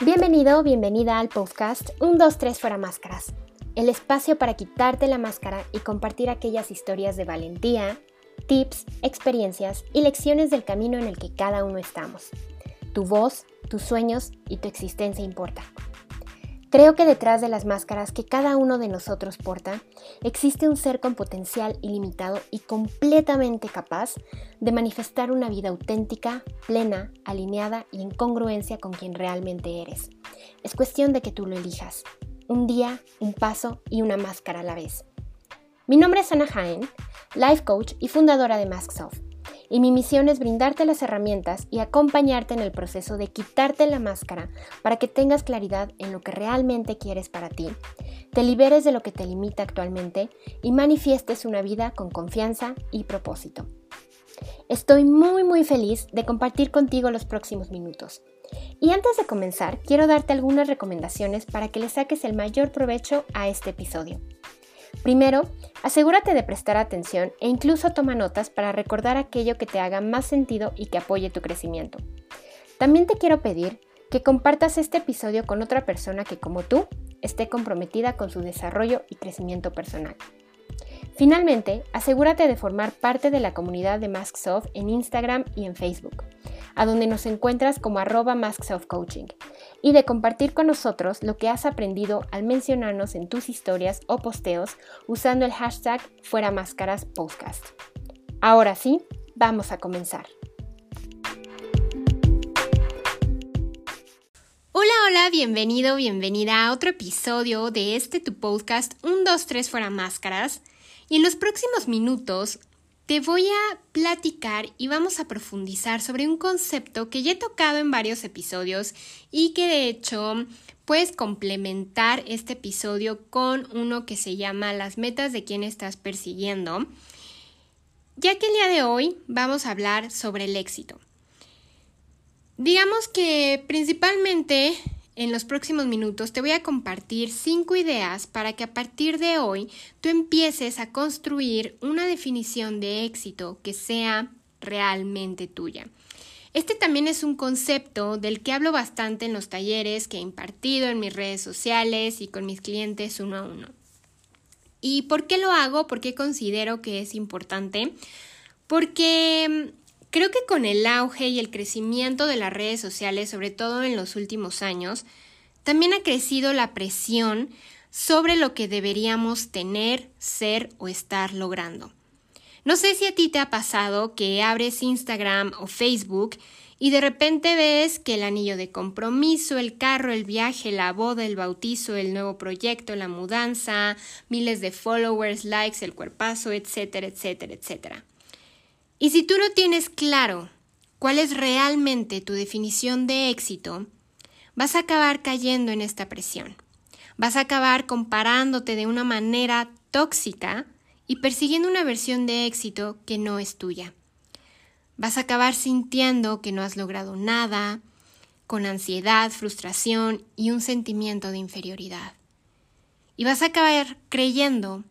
Bienvenido, bienvenida al podcast 1, 2, 3 fuera máscaras, el espacio para quitarte la máscara y compartir aquellas historias de valentía, tips, experiencias y lecciones del camino en el que cada uno estamos. Tu voz, tus sueños y tu existencia importa. Creo que detrás de las máscaras que cada uno de nosotros porta, existe un ser con potencial ilimitado y completamente capaz de manifestar una vida auténtica, plena, alineada y en congruencia con quien realmente eres. Es cuestión de que tú lo elijas. Un día, un paso y una máscara a la vez. Mi nombre es Ana Jaén, life coach y fundadora de MaskSoft y mi misión es brindarte las herramientas y acompañarte en el proceso de quitarte la máscara para que tengas claridad en lo que realmente quieres para ti, te liberes de lo que te limita actualmente y manifiestes una vida con confianza y propósito. Estoy muy muy feliz de compartir contigo los próximos minutos. Y antes de comenzar, quiero darte algunas recomendaciones para que le saques el mayor provecho a este episodio. Primero, asegúrate de prestar atención e incluso toma notas para recordar aquello que te haga más sentido y que apoye tu crecimiento. También te quiero pedir que compartas este episodio con otra persona que como tú esté comprometida con su desarrollo y crecimiento personal. Finalmente, asegúrate de formar parte de la comunidad de MaskSoft en Instagram y en Facebook, a donde nos encuentras como arroba MaskSoftCoaching, y de compartir con nosotros lo que has aprendido al mencionarnos en tus historias o posteos usando el hashtag Fuera Máscaras Podcast. Ahora sí, vamos a comenzar. Hola, hola, bienvenido, bienvenida a otro episodio de este tu podcast 1, 2, 3 Fuera Máscaras. Y en los próximos minutos te voy a platicar y vamos a profundizar sobre un concepto que ya he tocado en varios episodios y que de hecho puedes complementar este episodio con uno que se llama las metas de quién estás persiguiendo, ya que el día de hoy vamos a hablar sobre el éxito. Digamos que principalmente en los próximos minutos te voy a compartir cinco ideas para que a partir de hoy tú empieces a construir una definición de éxito que sea realmente tuya. Este también es un concepto del que hablo bastante en los talleres que he impartido en mis redes sociales y con mis clientes uno a uno. ¿Y por qué lo hago? ¿Por qué considero que es importante? Porque Creo que con el auge y el crecimiento de las redes sociales, sobre todo en los últimos años, también ha crecido la presión sobre lo que deberíamos tener, ser o estar logrando. No sé si a ti te ha pasado que abres Instagram o Facebook y de repente ves que el anillo de compromiso, el carro, el viaje, la boda, el bautizo, el nuevo proyecto, la mudanza, miles de followers, likes, el cuerpazo, etcétera, etcétera, etcétera. Y si tú no tienes claro cuál es realmente tu definición de éxito, vas a acabar cayendo en esta presión. Vas a acabar comparándote de una manera tóxica y persiguiendo una versión de éxito que no es tuya. Vas a acabar sintiendo que no has logrado nada, con ansiedad, frustración y un sentimiento de inferioridad. Y vas a acabar creyendo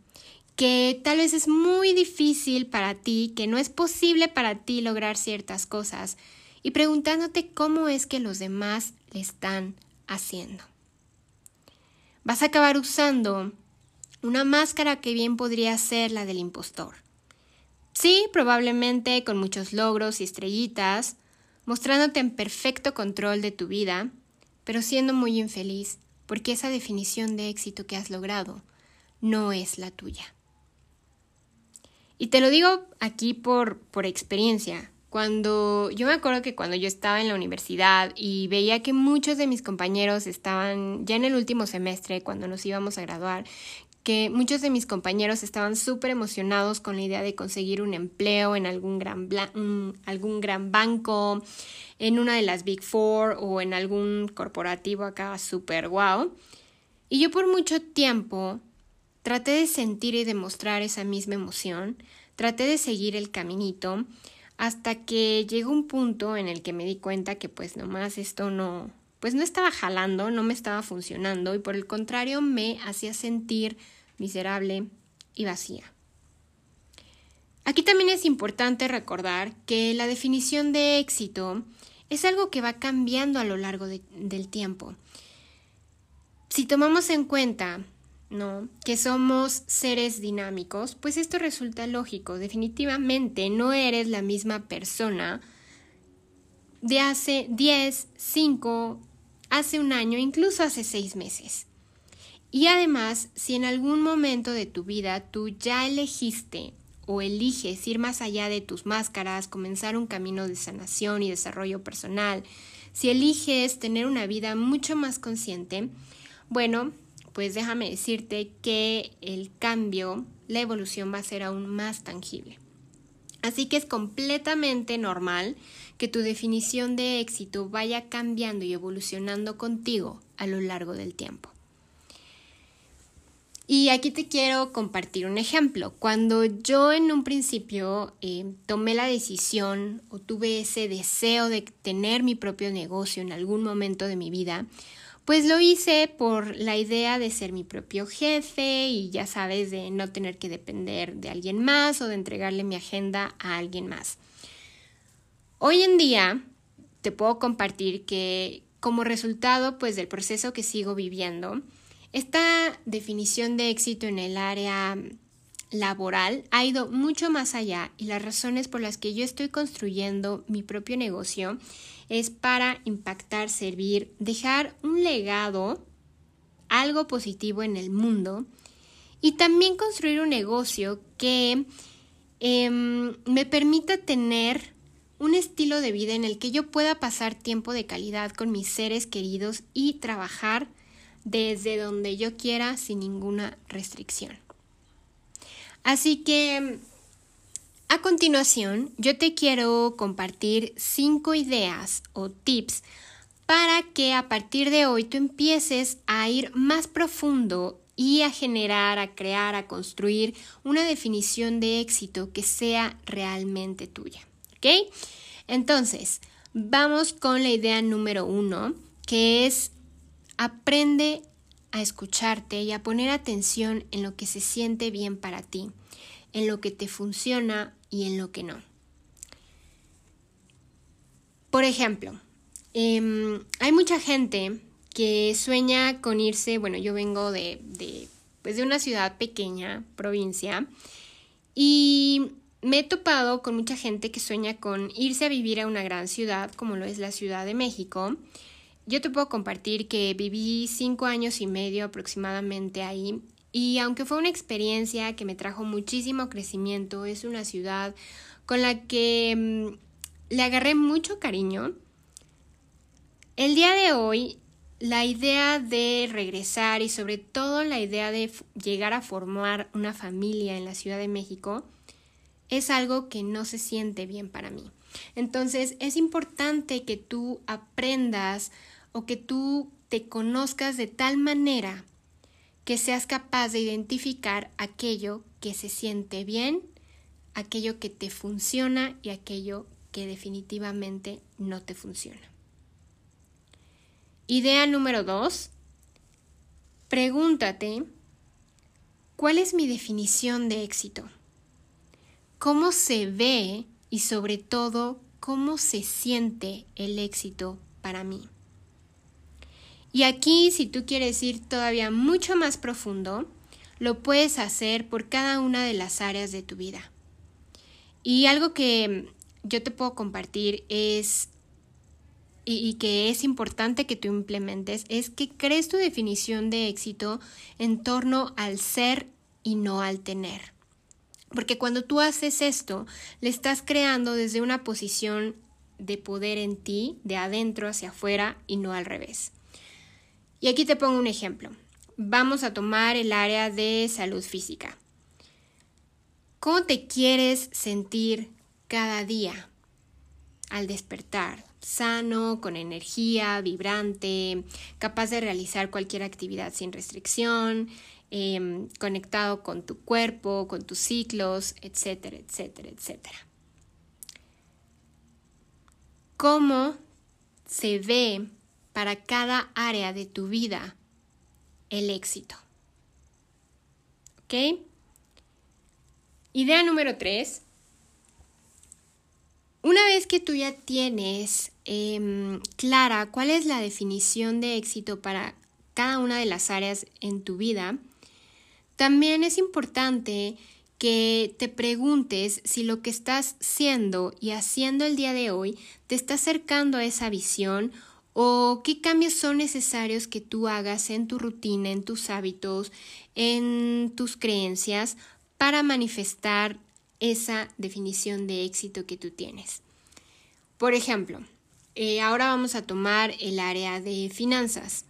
que tal vez es muy difícil para ti, que no es posible para ti lograr ciertas cosas y preguntándote cómo es que los demás le están haciendo. Vas a acabar usando una máscara que bien podría ser la del impostor. Sí, probablemente con muchos logros y estrellitas, mostrándote en perfecto control de tu vida, pero siendo muy infeliz porque esa definición de éxito que has logrado no es la tuya. Y te lo digo aquí por, por experiencia. Cuando yo me acuerdo que cuando yo estaba en la universidad y veía que muchos de mis compañeros estaban ya en el último semestre, cuando nos íbamos a graduar, que muchos de mis compañeros estaban súper emocionados con la idea de conseguir un empleo en algún gran, algún gran banco, en una de las Big Four o en algún corporativo acá súper guau. Y yo por mucho tiempo Traté de sentir y demostrar esa misma emoción, traté de seguir el caminito, hasta que llegó un punto en el que me di cuenta que pues nomás esto no, pues no estaba jalando, no me estaba funcionando y por el contrario me hacía sentir miserable y vacía. Aquí también es importante recordar que la definición de éxito es algo que va cambiando a lo largo del tiempo. Si tomamos en cuenta ¿no? que somos seres dinámicos, pues esto resulta lógico. Definitivamente no eres la misma persona de hace 10, 5, hace un año, incluso hace seis meses. Y además, si en algún momento de tu vida tú ya elegiste o eliges ir más allá de tus máscaras, comenzar un camino de sanación y desarrollo personal, si eliges tener una vida mucho más consciente, bueno, pues déjame decirte que el cambio, la evolución va a ser aún más tangible. Así que es completamente normal que tu definición de éxito vaya cambiando y evolucionando contigo a lo largo del tiempo. Y aquí te quiero compartir un ejemplo. Cuando yo en un principio eh, tomé la decisión o tuve ese deseo de tener mi propio negocio en algún momento de mi vida, pues lo hice por la idea de ser mi propio jefe y ya sabes, de no tener que depender de alguien más o de entregarle mi agenda a alguien más. Hoy en día te puedo compartir que como resultado pues del proceso que sigo viviendo, esta definición de éxito en el área laboral ha ido mucho más allá y las razones por las que yo estoy construyendo mi propio negocio es para impactar, servir, dejar un legado, algo positivo en el mundo y también construir un negocio que em, me permita tener un estilo de vida en el que yo pueda pasar tiempo de calidad con mis seres queridos y trabajar desde donde yo quiera sin ninguna restricción. Así que a continuación yo te quiero compartir cinco ideas o tips para que a partir de hoy tú empieces a ir más profundo y a generar, a crear, a construir una definición de éxito que sea realmente tuya. ¿Ok? Entonces, vamos con la idea número uno, que es Aprende a escucharte y a poner atención en lo que se siente bien para ti, en lo que te funciona y en lo que no. Por ejemplo, em, hay mucha gente que sueña con irse, bueno, yo vengo de, de, pues de una ciudad pequeña, provincia, y me he topado con mucha gente que sueña con irse a vivir a una gran ciudad, como lo es la Ciudad de México, yo te puedo compartir que viví cinco años y medio aproximadamente ahí y aunque fue una experiencia que me trajo muchísimo crecimiento, es una ciudad con la que mm, le agarré mucho cariño. El día de hoy, la idea de regresar y sobre todo la idea de llegar a formar una familia en la Ciudad de México es algo que no se siente bien para mí. Entonces es importante que tú aprendas o que tú te conozcas de tal manera que seas capaz de identificar aquello que se siente bien, aquello que te funciona y aquello que definitivamente no te funciona. Idea número dos. Pregúntate, ¿cuál es mi definición de éxito? ¿Cómo se ve y sobre todo cómo se siente el éxito para mí? Y aquí, si tú quieres ir todavía mucho más profundo, lo puedes hacer por cada una de las áreas de tu vida. Y algo que yo te puedo compartir es, y, que es importante que tú implementes, es que crees tu definición de éxito en torno al ser y no al tener. Porque cuando tú haces esto, le estás creando desde una posición de poder en ti, de adentro hacia afuera y no al revés. Y aquí te pongo un ejemplo. Vamos a tomar el área de salud física. ¿Cómo te quieres sentir cada día al despertar? Sano, con energía, vibrante, capaz de realizar cualquier actividad sin restricción, em, conectado con tu cuerpo, con tus ciclos, etcétera, etcétera, etcétera. ¿Cómo se ve para cada área de tu vida el éxito. ¿Ok? Idea número tres. Una vez que tú ya tienes em, clara cuál es la definición de éxito para cada una de las áreas en tu vida, también es importante que te preguntes si lo que estás siendo y haciendo el día de hoy te está acercando a esa visión o qué cambios son necesarios que tú hagas en tu rutina, en tus hábitos, en tus creencias para manifestar esa definición de éxito que tú tienes. Por ejemplo, eh, ahora vamos a tomar el área de finanzas.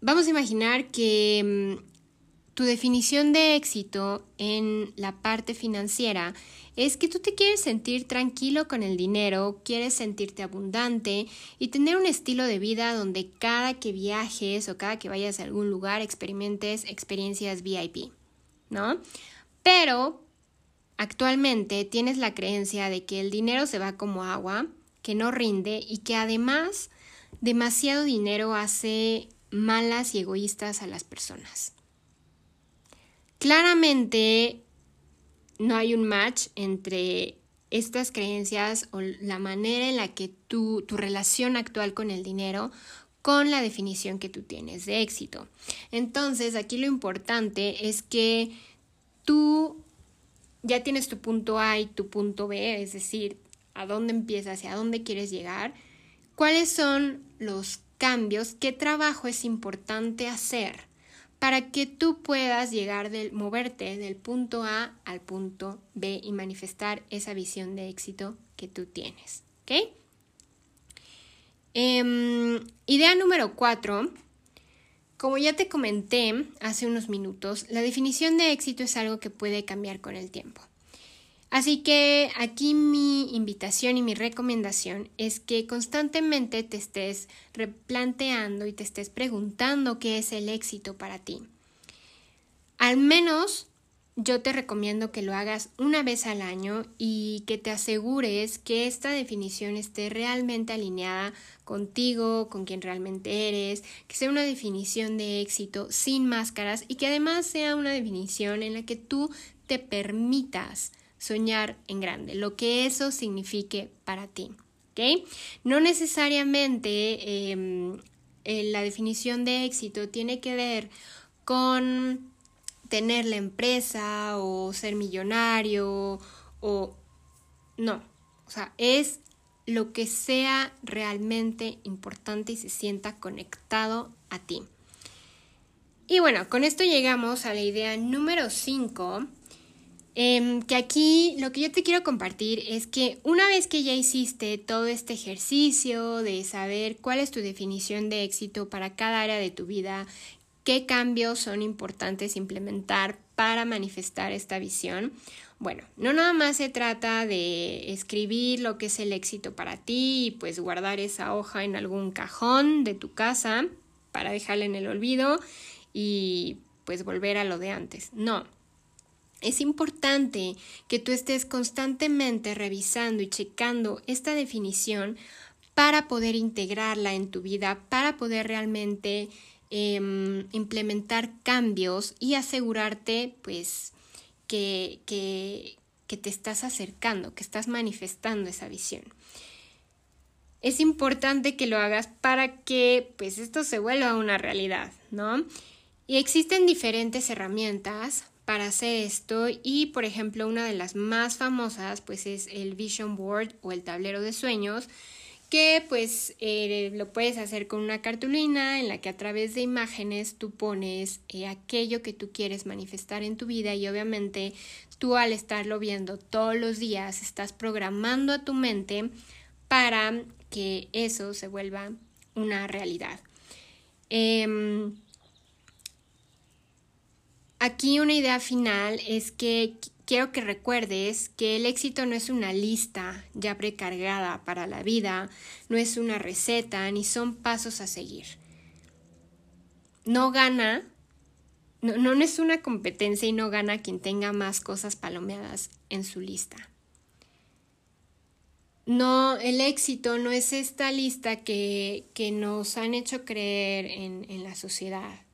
Vamos a imaginar que mm, tu definición de éxito en la parte financiera es que tú te quieres sentir tranquilo con el dinero, quieres sentirte abundante y tener un estilo de vida donde cada que viajes o cada que vayas a algún lugar experimentes experiencias VIP, ¿no? Pero actualmente tienes la creencia de que el dinero se va como agua, que no rinde y que además demasiado dinero hace malas y egoístas a las personas. Claramente no hay un match entre estas creencias o la manera en la que tu relación actual con el dinero con la definición que tú tienes de éxito. Entonces, aquí lo importante es que tú ya tienes tu punto A y tu punto B, es decir, a dónde empiezas y a dónde quieres llegar, cuáles son los cambios, qué trabajo es importante hacer para que tú puedas llegar del moverte del punto A al punto B y manifestar esa visión de éxito que tú tienes. ¿Ok? Em, idea número cuatro. Como ya te comenté hace unos minutos, la definición de éxito es algo que puede cambiar con el tiempo. Así que aquí mi invitación y mi recomendación es que constantemente te estés replanteando y te estés preguntando qué es el éxito para ti. Al menos yo te recomiendo que lo hagas una vez al año y que te asegures que esta definición esté realmente alineada contigo, con quien realmente eres, que sea una definición de éxito sin máscaras y que además sea una definición en la que tú te permitas soñar en grande, lo que eso signifique para ti. ¿ok? No necesariamente em, eh, la definición de éxito tiene que ver con tener la empresa o ser millonario o no, o sea, es lo que sea realmente importante y se sienta conectado a ti. Y bueno, con esto llegamos a la idea número 5 Em, que aquí lo que yo te quiero compartir es que una vez que ya hiciste todo este ejercicio de saber cuál es tu definición de éxito para cada área de tu vida, qué cambios son importantes implementar para manifestar esta visión, bueno, no nada más se trata de escribir lo que es el éxito para ti y pues guardar esa hoja en algún cajón de tu casa para dejarla en el olvido y pues volver a lo de antes. No, es importante que tú estés constantemente revisando y checando esta definición para poder integrarla en tu vida, para poder realmente em, implementar cambios y asegurarte pues que, que, que te estás acercando, que estás manifestando esa visión. Es importante que lo hagas para que pues esto se vuelva una realidad, ¿no? Y existen diferentes herramientas para hacer esto y por ejemplo una de las más famosas pues es el vision board o el tablero de sueños que pues eh, lo puedes hacer con una cartulina en la que a través de imágenes tú pones eh, aquello que tú quieres manifestar en tu vida y obviamente tú al estarlo viendo todos los días estás programando a tu mente para que eso se vuelva una realidad. Em, Aquí una idea final es que quiero que recuerdes que el éxito no es una lista ya precargada para la vida, no es una receta, ni son pasos a seguir. No gana, no, no es una competencia y no gana quien tenga más cosas palomeadas en su lista. No, el éxito no es esta lista que, que nos han hecho creer en, en la sociedad.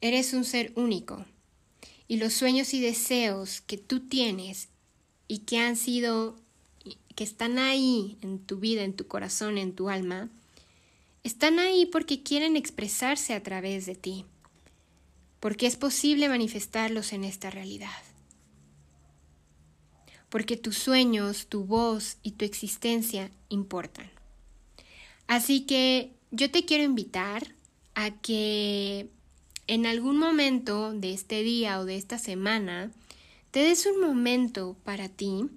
Eres un ser único y los sueños y deseos que tú tienes y que han sido que están ahí en tu vida, en tu corazón, en tu alma, están ahí porque quieren expresarse a través de ti, porque es posible manifestarlos en esta realidad. Porque tus sueños, tu voz y tu existencia importan. Así que yo te quiero invitar a que en algún momento de este día o de esta semana te des un momento para ti.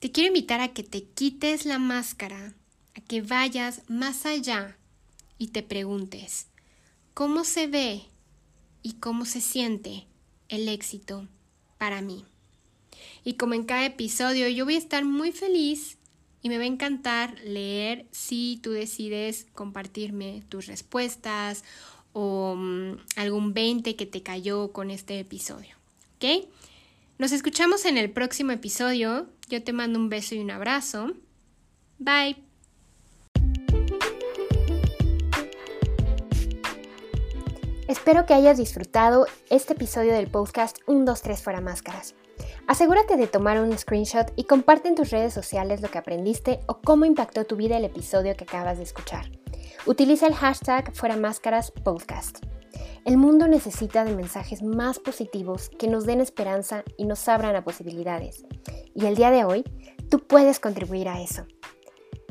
Te quiero invitar a que te quites la máscara, a que vayas más allá y te preguntes, ¿cómo se ve y cómo se siente el éxito para mí? Y como en cada episodio, yo voy a estar muy feliz y me va a encantar leer si tú decides compartirme tus respuestas o mm, algún 20 que te cayó con este episodio. ¿Ok? Nos escuchamos en el próximo episodio. Yo te mando un beso y un abrazo. Bye. Espero que hayas disfrutado este episodio del podcast 1, 2, 3 fuera máscaras. Asegúrate de tomar un screenshot y comparte en tus redes sociales lo que aprendiste o cómo impactó tu vida el episodio que acabas de escuchar. Utiliza el hashtag Fuera Máscaras Podcast. El mundo necesita de mensajes más positivos que nos den esperanza y nos abran a posibilidades. Y el día de hoy, tú puedes contribuir a eso.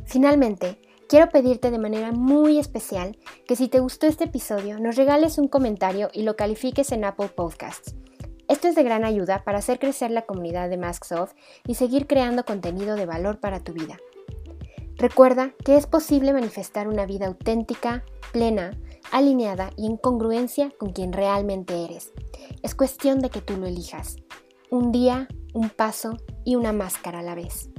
Finalmente, quiero pedirte de manera muy especial que si te gustó este episodio, nos regales un comentario y lo califiques en Apple Podcasts. Esto es de gran ayuda para hacer crecer la comunidad de Masksoft y seguir creando contenido de valor para tu vida. Recuerda que es posible manifestar una vida auténtica, plena, alineada y en congruencia con quien realmente eres. Es cuestión de que tú lo elijas. Un día, un paso y una máscara a la vez.